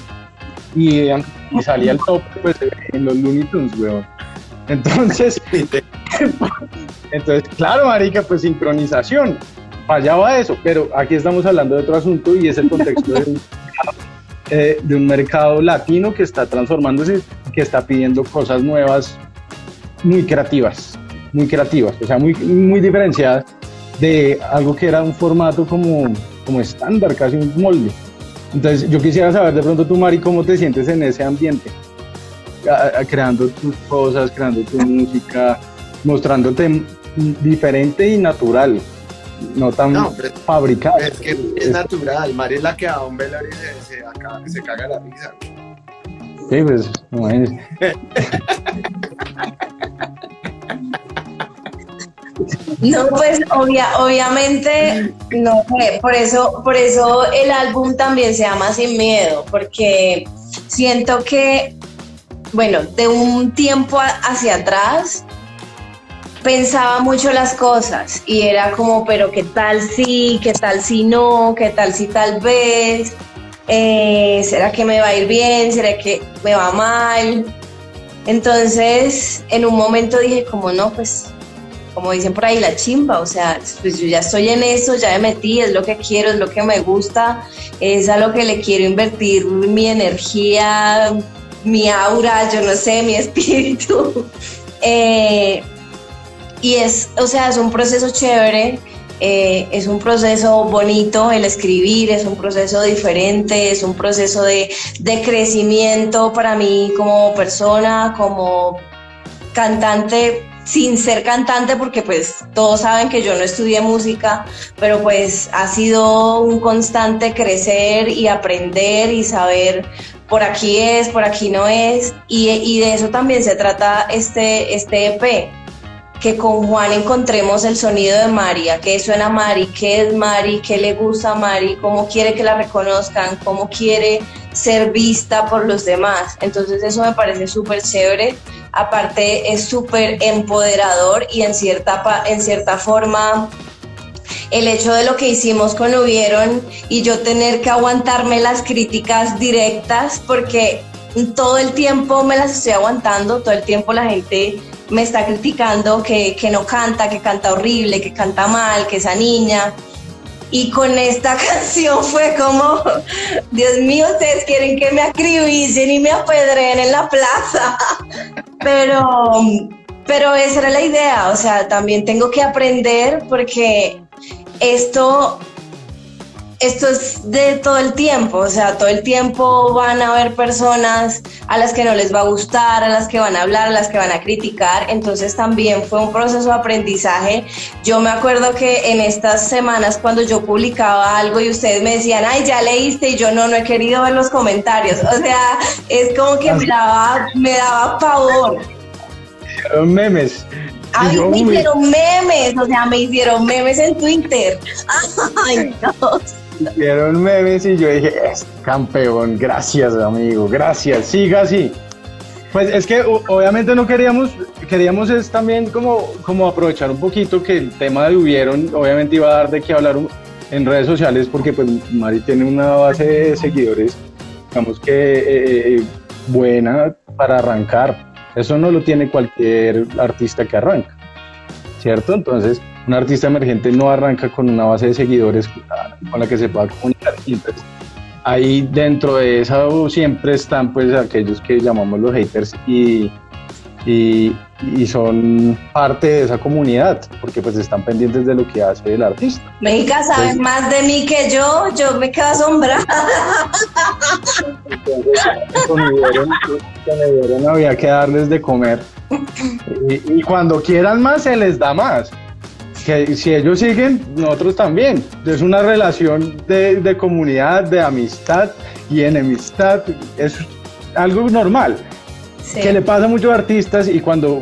y, y salía el top pues, en los Looney Tunes, weón. Entonces, entonces, claro, marica, pues sincronización. Fallaba eso, pero aquí estamos hablando de otro asunto y es el contexto de un, eh, de un mercado latino que está transformándose, que está pidiendo cosas nuevas, muy creativas, muy creativas, o sea, muy, muy diferenciadas de algo que era un formato como, como estándar, casi un molde. Entonces, yo quisiera saber de pronto tú, Mari, cómo te sientes en ese ambiente, a- a- creando tus cosas, creando tu música, mostrándote diferente y natural, no tan No, pero fabricado. es que es natural. Mari es la que a un velorio y se, se, acaba- se caga la risa. Sí, pues, imagínese. No, pues obvia- obviamente, no sé, por eso, por eso el álbum también se llama Sin Miedo, porque siento que, bueno, de un tiempo hacia atrás pensaba mucho las cosas y era como, pero qué tal si, qué tal si no, qué tal si tal vez, Eh, será que me va a ir bien, será que me va mal. Entonces, en un momento dije como no, pues como dicen por ahí, la chimba, o sea, pues yo ya estoy en eso, ya me metí, es lo que quiero, es lo que me gusta, es a lo que le quiero invertir mi energía, mi aura, yo no sé, mi espíritu. Eh, y es, o sea, es un proceso chévere, eh, es un proceso bonito el escribir, es un proceso diferente, es un proceso de, de crecimiento para mí como persona, como cantante sin ser cantante porque pues todos saben que yo no estudié música, pero pues ha sido un constante crecer y aprender y saber por aquí es, por aquí no es y, y de eso también se trata este, este EP que con Juan encontremos el sonido de Mari, a qué suena Mari, qué es Mari, qué le gusta a Mari, cómo quiere que la reconozcan, cómo quiere ser vista por los demás. Entonces eso me parece súper chévere. Aparte es súper empoderador y en cierta, en cierta forma el hecho de lo que hicimos con Hubieron y yo tener que aguantarme las críticas directas porque todo el tiempo me las estoy aguantando, todo el tiempo la gente me está criticando que, que no canta, que canta horrible, que canta mal, que esa niña. Y con esta canción fue como, Dios mío, ustedes quieren que me acribillen y me apedreen en la plaza. Pero, pero esa era la idea, o sea, también tengo que aprender porque esto, esto es de todo el tiempo, o sea, todo el tiempo van a haber personas a las que no les va a gustar, a las que van a hablar, a las que van a criticar, entonces también fue un proceso de aprendizaje. Yo me acuerdo que en estas semanas cuando yo publicaba algo y ustedes me decían, ay, ya leíste y yo no, no he querido ver los comentarios, o sea, es como que me daba, me daba pavor. Memes. A Y mí yo, me hicieron memes, o sea, me hicieron memes en Twitter. Ay, no. Hicieron memes y yo dije, es campeón, gracias amigo, gracias, siga así. Pues es que obviamente no queríamos, queríamos es también como, como aprovechar un poquito que el tema de hubieron, obviamente iba a dar de qué hablar en redes sociales porque pues Mari tiene una base de seguidores, digamos que eh, eh, buena para arrancar. Eso no lo tiene cualquier artista que arranca, ¿cierto? Entonces, un artista emergente no arranca con una base de seguidores con la que se pueda comunicar. Y entonces, ahí dentro de eso siempre están pues aquellos que llamamos los haters y, y, y son parte de esa comunidad porque pues están pendientes de lo que hace el artista. México sabe más de mí que yo, yo me quedo asombrada. Entonces, con Ibero, con Ibero no había que darles de comer. Y, y cuando quieran más, se les da más. Que si ellos siguen, nosotros también. Es una relación de, de comunidad, de amistad y enemistad. Es algo normal. Sí. Que le pasa a muchos artistas y cuando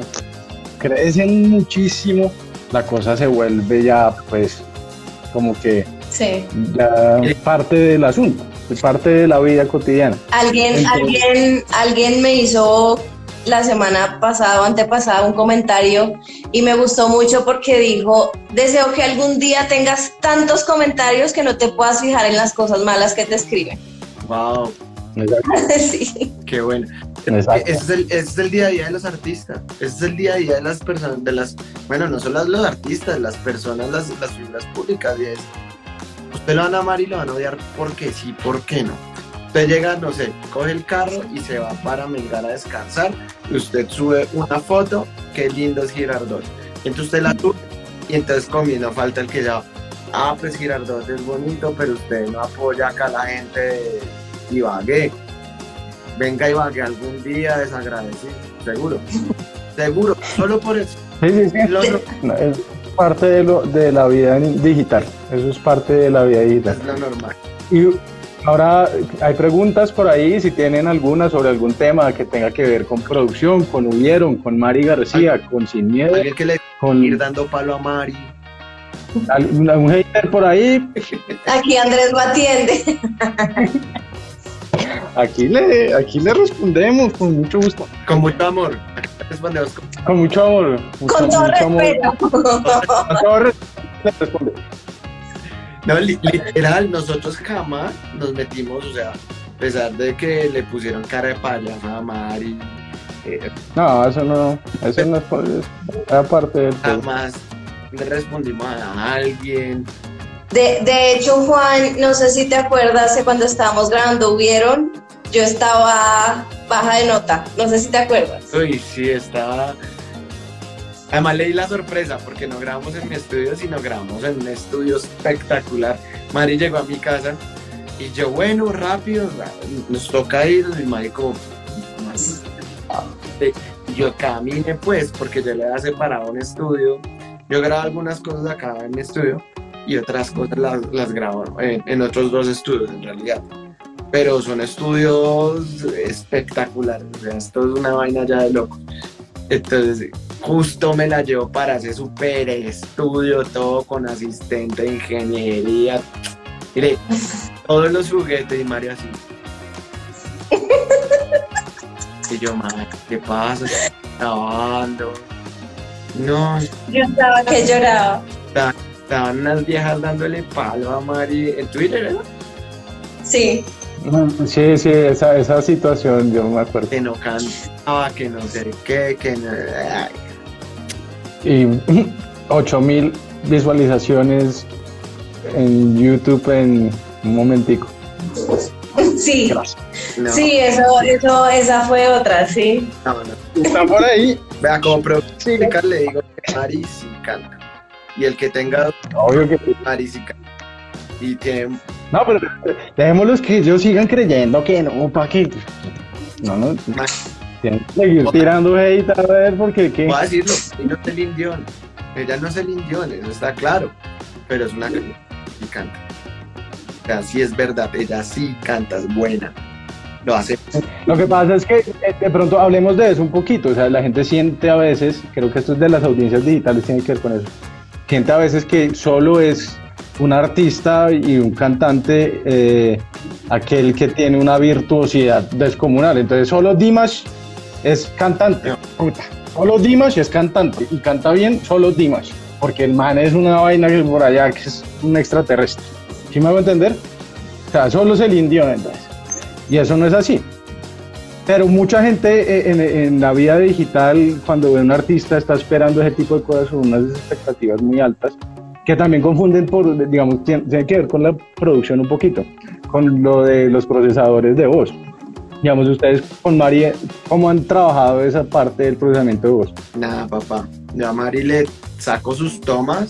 crecen muchísimo, la cosa se vuelve ya, pues, como que Sí. ya parte del asunto, parte de la vida cotidiana. Alguien, Entonces- alguien, alguien me hizo la semana pasada o antepasada un comentario y me gustó mucho porque dijo, deseo que algún día tengas tantos comentarios que no te puedas fijar en las cosas malas que te escriben. Wow, sí. qué bueno. Ese es, el, ese es el día a día de los artistas. Ese es el día a día de las personas, de las, bueno, no solo los artistas, las personas, las, las figuras públicas. Y es, usted lo van a amar y lo van a odiar porque sí, porque no. Usted llega, no sé, coge el carro y se va para Melgar a descansar. Y usted sube una foto, qué lindo es Girardot. Entonces usted la sube y entonces comiendo falta el que ya, ah, pues Girardot es bonito, pero usted no apoya acá a la gente de Ibagué. Venga Ibagué algún día desagradecido, seguro. Seguro, solo por eso. Sí, sí, sí. El otro No, es parte de, lo, de la vida digital, eso es parte de la vida digital. es lo normal. Y ahora hay preguntas por ahí, si tienen alguna sobre algún tema que tenga que ver con producción, con Hubieron, con Mari García, con Sin Miedo, Alguien que le con ir dando palo a Mari. algún un hater por ahí, Aquí Andrés lo atiende. aquí le, aquí le respondemos con mucho gusto, Con mucho amor. Aquí respondemos con con mucho amor. mucho- Con todo mucho amor. respeto. Con todo respeto. No, li- literal, nosotros jamás nos metimos, o sea, a pesar de que le pusieron cara de payasa a Mari, eh, No, eso no, eso no es, aparte del todo. jamás le respondimos a alguien. De, de hecho, Juan, no sé si te acuerdas de cuando estábamos grabando, hubieron, yo estaba baja de nota, no sé si te acuerdas. Uy, sí, estaba. Además leí la sorpresa porque no grabamos en mi estudio, sino grabamos en un estudio espectacular. Mari llegó a mi casa y yo, bueno, rápido, nos toca ir. Y Mari como, yo camine pues, porque yo le había separado un estudio. Yo grabo algunas cosas acá en mi estudio y otras cosas las, las grabo en, en otros dos estudios en realidad. Pero son estudios espectaculares, o sea, esto es una vaina ya de loco. Entonces, justo me la llevo para ese super estudio, todo con asistente de ingeniería. Mire, todos los juguetes y Mario así. Y yo, madre, ¿qué pasa? Grabando. No, Yo estaba que lloraba. estaban unas viejas dándole palo a Mari en Twitter, ¿verdad? Sí, Sí, sí, esa, esa situación yo me acuerdo. Que no cantaba, que no sé qué, que no. ay, Y 8000 visualizaciones en YouTube en un momentico. sí, no, sí, eso, eso, esa fue otra, sí. no, no. Está por ahí. Vea, como productor le digo que Mari sí canta. Y el que tenga Obvio que sí. Mari sí canta. Y tiene. No, pero dejémoslos que ellos sigan creyendo que no, ¿para qué? No, no. Tienen que seguir tirando hate a ver porque qué. Voy a decirlo, ella no es el indión. Ella no es el indión, eso está claro. Pero es una y canta. O sea, sí es verdad, ella sí canta, es buena. Lo hace. Lo que pasa es que eh, de pronto hablemos de eso un poquito. O sea, la gente siente a veces, creo que esto es de las audiencias digitales, tiene que ver con eso. Siente a veces que solo es un artista y un cantante eh, aquel que tiene una virtuosidad descomunal. Entonces, solo Dimash es cantante. Puta. Solo Dimash es cantante y canta bien solo Dimash. Porque el man es una vaina que por allá que es un extraterrestre. ¿Sí me hago entender? O sea, solo es el indio entonces. Y eso no es así. Pero mucha gente eh, en, en la vida digital, cuando ve a un artista, está esperando ese tipo de cosas con unas expectativas muy altas, que también confunden por, digamos, tiene, que ver con la producción un poquito, con lo de los procesadores de voz. Digamos, ustedes con Mari, ¿cómo han trabajado esa parte del procesamiento de voz? Nada, papá. Yo a Mari le saco sus tomas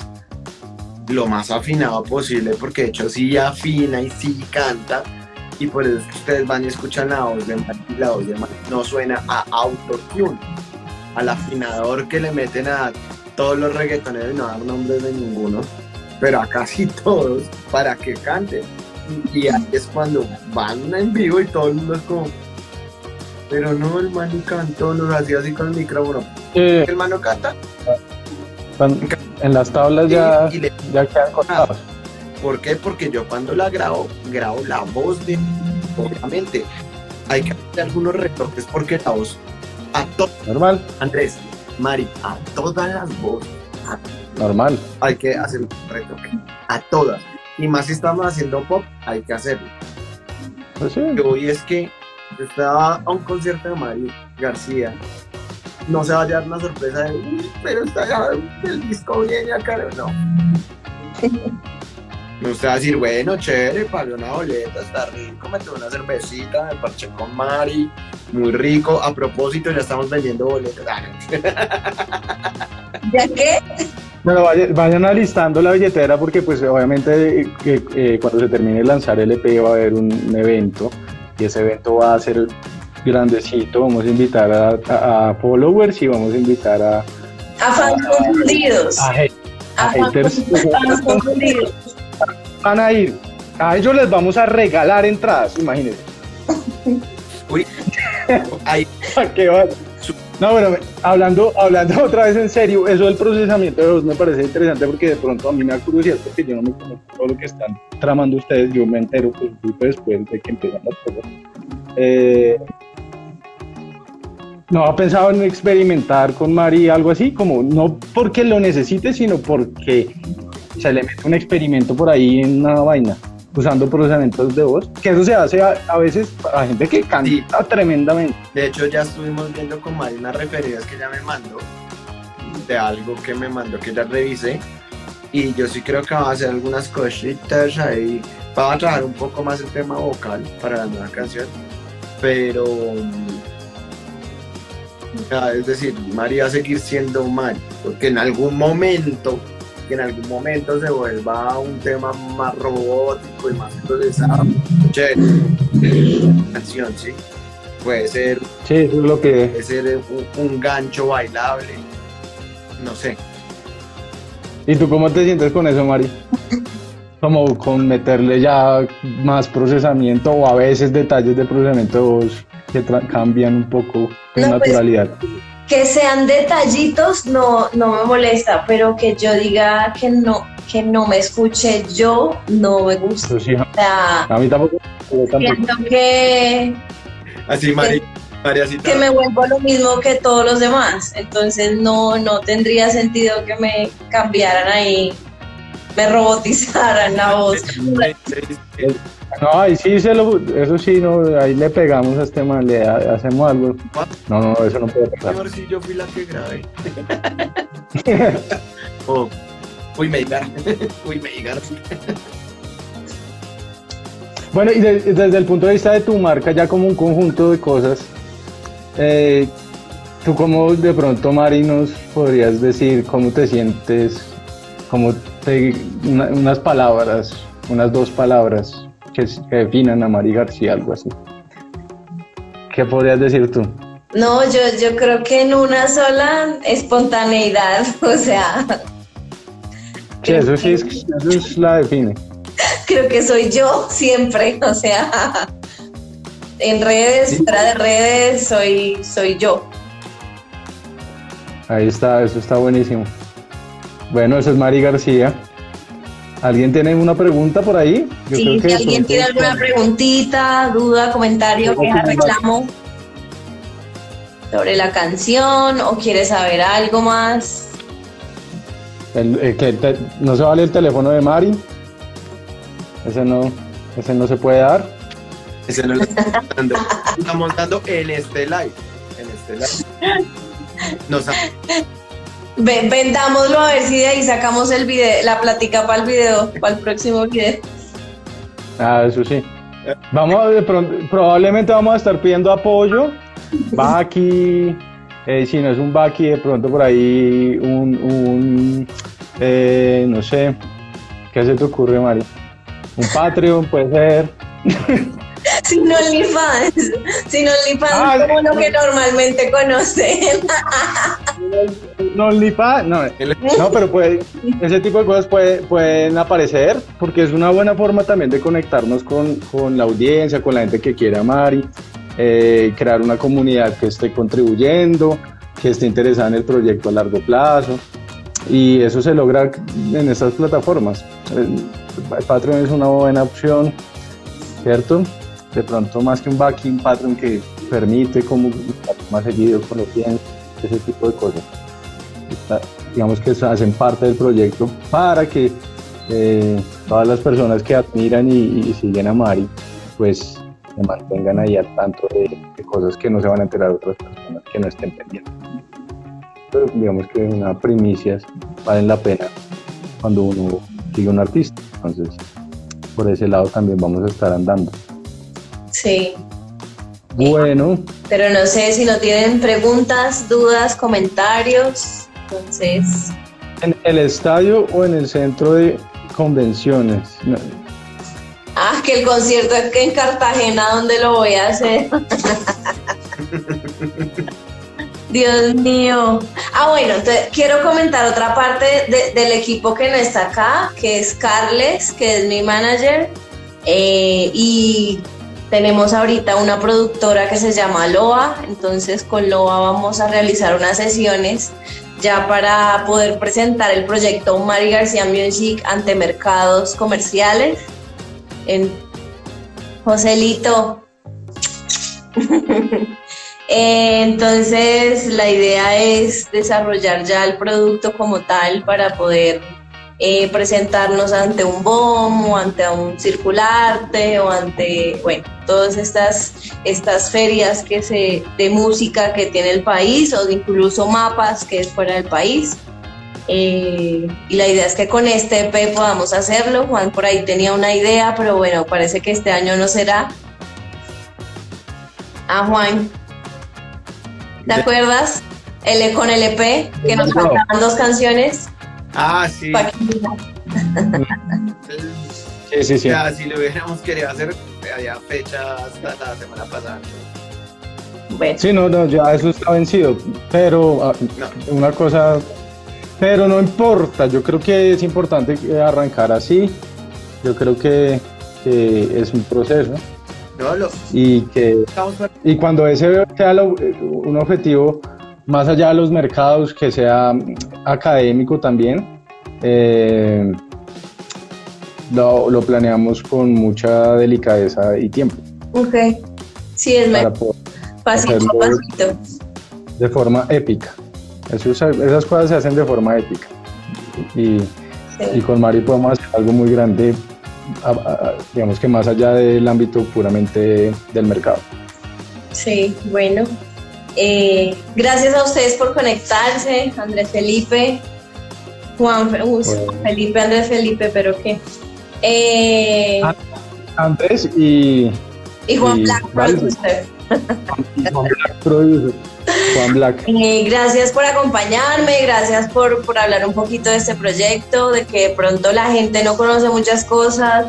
lo más afinado posible, porque de hecho sí afina y sí canta. Y por eso es que ustedes van y escuchan la voz de Mari y la voz de Mari no suena a autotune, al afinador que le meten a todos los reggaetoneros, y no dar nombres de ninguno, pero a casi todos para que canten. Y, ahí es cuando van en vivo y todo el mundo es como, pero no, el man cantó, nos hacía así con el micrófono. Eh, ¿El man no canta? En las tablas ya, Y- y le- ya quedan contados. ¿Por qué? Porque yo cuando la grabo, grabo la voz de. Obviamente, hay que hacer algunos retoques porque la voz. A Normal, Andrés, Mari, a todas las voces normal. hay que hacer un retoque. A todas. Y más si estamos haciendo pop, hay que hacerlo. Pues sí. Yo y es que estaba a un concierto de Mari García. No se va a llevar una sorpresa de, "Uy, pero está ya el disco viene acá, no. No usted va a decir, bueno, chévere, pagué una boleta, está rico, me tomé una cervecita, me parché con Mari, muy rico. A propósito, ya estamos vendiendo boletas. Ah. ¿Ya qué? Bueno, vaya- vayan alistando la billetera porque pues obviamente eh, eh, cuando se termine de lanzar el EP va a haber un, un evento y ese evento va a ser grandecito. Vamos a invitar a, a- a followers y vamos a invitar a, A fans confundidos. a, a A fans haters. fans confundidos. Van a ir. A ellos les vamos a regalar entradas, imagínense. Uy, ahí, ¿A qué van? No, bueno, hablando, hablando otra vez en serio, eso del procesamiento de voz me parece interesante porque de pronto a mí me da curiosidad porque yo no me conozco todo lo que están tramando ustedes, yo me entero pues, después de que empiezan las cosas. Eh, ¿No ha pensado en experimentar con Mari algo así? Como no porque lo necesite, sino porque se le mete un experimento por ahí en una vaina, usando procesamientos de voz, que eso se hace a, a veces a gente que canta Sí. tremendamente. de hecho, ya estuvimos viendo con Mari unas referidas que ella me mandó de algo que me mandó que ya revisé. Y yo sí creo que va a hacer algunas cositas ahí. Vamos a trabajar un poco más el tema vocal para la nueva canción. Pero. mm, es decir, Mari va a seguir siendo Mari. Porque en algún momento, que en algún momento se vuelva un tema más robótico y más procesado. Chévere. Canción, sí. Puede ser Sí, eso es lo que puede ser un, un gancho bailable. No sé. ¿Y tú cómo te sientes con eso, Mari? Como con meterle ya más procesamiento o a veces detalles de procesamiento de voz que cambian un poco de No, pues, naturalidad. Que sean detallitos no, no me molesta, pero que yo diga que no, que no me escuche yo, no me gusta. Sí, O sea, a mí tampoco. siento que, Así, Mari, María, así que me vuelvo lo mismo que todos los demás. Entonces no, no tendría sentido que me cambiaran ahí, me robotizaran la voz. No, ahí sí, se lo, eso sí, no, ahí le pegamos a este man, le ha- hacemos algo. No, no, eso no puede pasar. Señor, si yo fui la que grabé. oh, uy, me digar. Uy, me. Bueno, y de- desde el punto de vista de tu marca, ya como un conjunto de cosas, eh, tú como de pronto, Mari, nos podrías decir cómo te sientes, cómo te, una- unas palabras, unas dos palabras que, definan a Mari García, algo así. ¿Qué podrías decir tú? No, yo, yo creo que en una sola espontaneidad, o sea, Sí, eso sí, es, eso es la define. creo que soy yo siempre, o sea, en redes, fuera de redes, soy, soy yo. Ahí está, eso está buenísimo. Bueno, eso es Mari García. ¿Alguien tiene una pregunta por ahí? Yo Sí, creo que si alguien tiene alguna preguntita, duda, comentario, queja, reclamo sobre la canción o quiere saber algo más, El- el que te- no se vale el teléfono de Mari. Ese no, ese no se puede dar. Ese no lo estamos dando. Estamos dando en este live. En este live. Nos vendámoslo a ver si de ahí sacamos el video, la plática para el video, para el próximo video. Ah, eso sí. Vamos de pronto, probablemente vamos a estar pidiendo apoyo. Baki, eh, si no es un Baki, de pronto por ahí un, un eh, no sé, ¿qué se te ocurre, Mari? Un Patreon puede ser. Sin OnlyFans, sin OnlyFans Ah, como lo que normalmente conocen. No, OnlyFans, no, no, pero puede, ese tipo de cosas puede- pueden aparecer porque es una buena forma también de conectarnos con, con la audiencia, con la gente que quiere a Mari, eh, crear una comunidad que esté contribuyendo, que esté interesada en el proyecto a largo plazo. y eso se logra en estas plataformas. El Patreon es una buena opción, ¿cierto? De pronto más que un backing, Patreon que permite como más seguido con los clientes, ese tipo de cosas. digamos que hacen parte del proyecto para que eh, todas las personas que admiran y, siguen a Mari, pues se mantengan ahí al tanto de, cosas que no se van a enterar otras personas que no estén pendientes. digamos que una primicias valen la pena cuando uno sigue un artista. Entonces, por ese lado también vamos a estar andando. Sí. Bueno. Pero no sé si no tienen preguntas, dudas, comentarios. Entonces. ¿En el estadio o en el centro de convenciones? Ah, que el concierto es que en Cartagena, ¿dónde lo voy a hacer? Dios mío. Ah, bueno, entonces quiero comentar otra parte del equipo que no está acá, que es Carles, que es mi manager. Eh, y tenemos ahorita una productora que se llama Loa, entonces con Loa vamos a realizar unas sesiones ya para poder presentar el proyecto Mari García Music ante mercados comerciales. En Joselito. Entonces la idea es desarrollar ya el producto como tal para poder eh, presentarnos ante un BOM o ante un circularte o ante, bueno, todas estas, estas ferias que se, de música que tiene el país o incluso mapas que es fuera del país. Eh, y la idea es que con este EP podamos hacerlo. Juan por ahí tenía una idea, pero bueno, parece que este año no será. Ah, Juan. ¿Te acuerdas? El, con el EP, que nos faltaban dos canciones. Ah, sí. sí, sí, sí. Ya, si lo hubiéramos querido hacer, había fecha hasta la semana pasada. Bueno. Sí, no, no, ya eso está vencido. Pero ah, una cosa, pero no importa. Yo creo que es importante arrancar así. Yo creo que, que es un proceso. No, lo... Y que y cuando ese sea un objetivo más allá de los mercados, que sea académico también. Eh, lo, planeamos con mucha delicadeza y tiempo. Ok, sí, es mejor. Pasito pasito. De forma épica. esas cosas se hacen de forma épica. Y, con Mari podemos hacer algo muy grande, digamos que más allá del ámbito puramente del mercado. Sí, bueno, eh, gracias a ustedes por conectarse, Andrés Felipe, Juan Felipe, Andrés Felipe, pero qué. Eh, Andrés y, y Juan Black Producer. Juan Black Producer. Juan Black. Eh, gracias por acompañarme, gracias por, por hablar un poquito de este proyecto, de que de pronto la gente no conoce muchas cosas,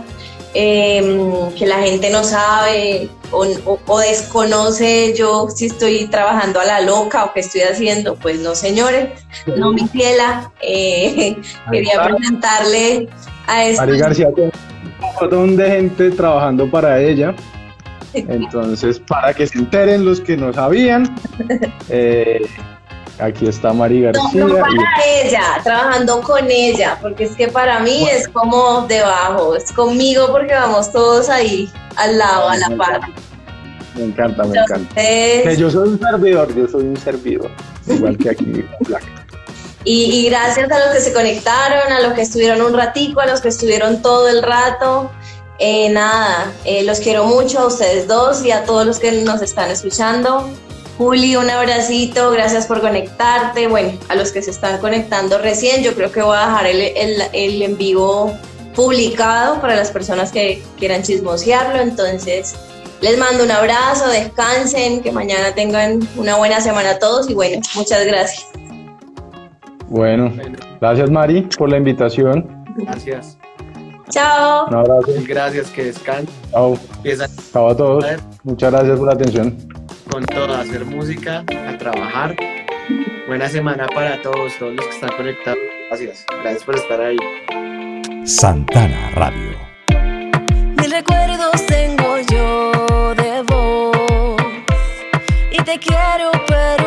Em, que la gente no sabe o, desconoce yo si estoy trabajando a la loca o qué estoy haciendo, pues no señores, no mi fiela, eh, quería presentarle a esta... Mari García, un montón de gente trabajando para ella. Entonces, para que se enteren los que no sabían, eh, Aquí está Mari García. No, para ella, trabajando con ella, porque es que para mí es como debajo, es conmigo porque vamos todos ahí al lado, a la par. Me encanta, me encanta. Que yo soy un servidor, yo soy un servidor, igual que aquí. y, y gracias a los que se conectaron, a los que estuvieron un ratico, a los que estuvieron todo el rato. Eh, nada, eh, los quiero mucho a ustedes dos y a todos los que nos están escuchando. Juli, un abracito, gracias por conectarte. Bueno, a los que se están conectando recién, yo creo que voy a dejar el, el, en vivo publicado para las personas que quieran chismosearlo. Entonces, les mando un abrazo, descansen, que mañana tengan una buena semana todos y bueno, muchas gracias. Bueno, gracias Mari por la invitación. Gracias. Chao. Un abrazo. Gracias, que descansen. Chao. Chao a todos. Muchas gracias por la atención con todo, a hacer música, a trabajar. Buena semana para todos, todos los que están conectados. Gracias, gracias por estar ahí. Santana Radio. Mil recuerdos tengo yo de vos y te quiero pero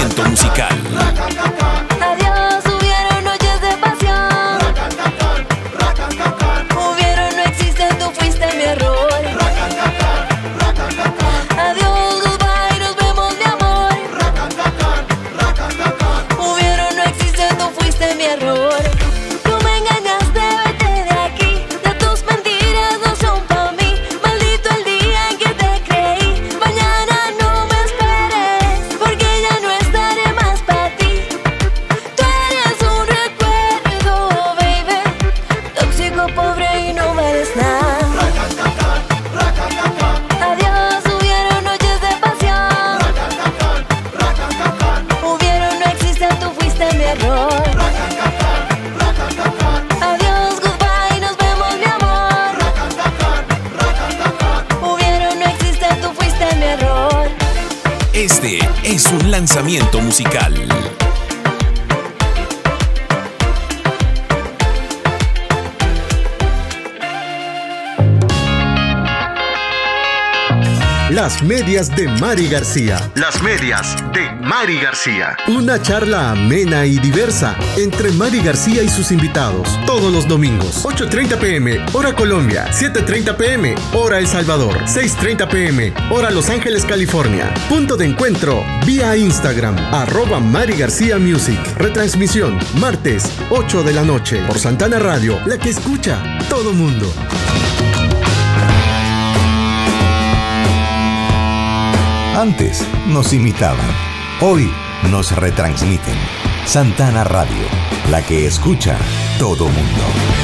entretenimiento de Mari García. Las medias de Mari García. Una charla amena y diversa entre Mari García y sus invitados. Todos los domingos. 8.30 pm, hora Colombia. 7.30 pm, hora El Salvador. 6.30 pm, hora Los Ángeles, California. Punto de encuentro vía Instagram. Arroba Mari García Music. Retransmisión martes 8 de la noche por Santana Radio. La que escucha todo mundo. Antes nos imitaban, hoy nos retransmiten. Santana Radio, la que escucha todo mundo.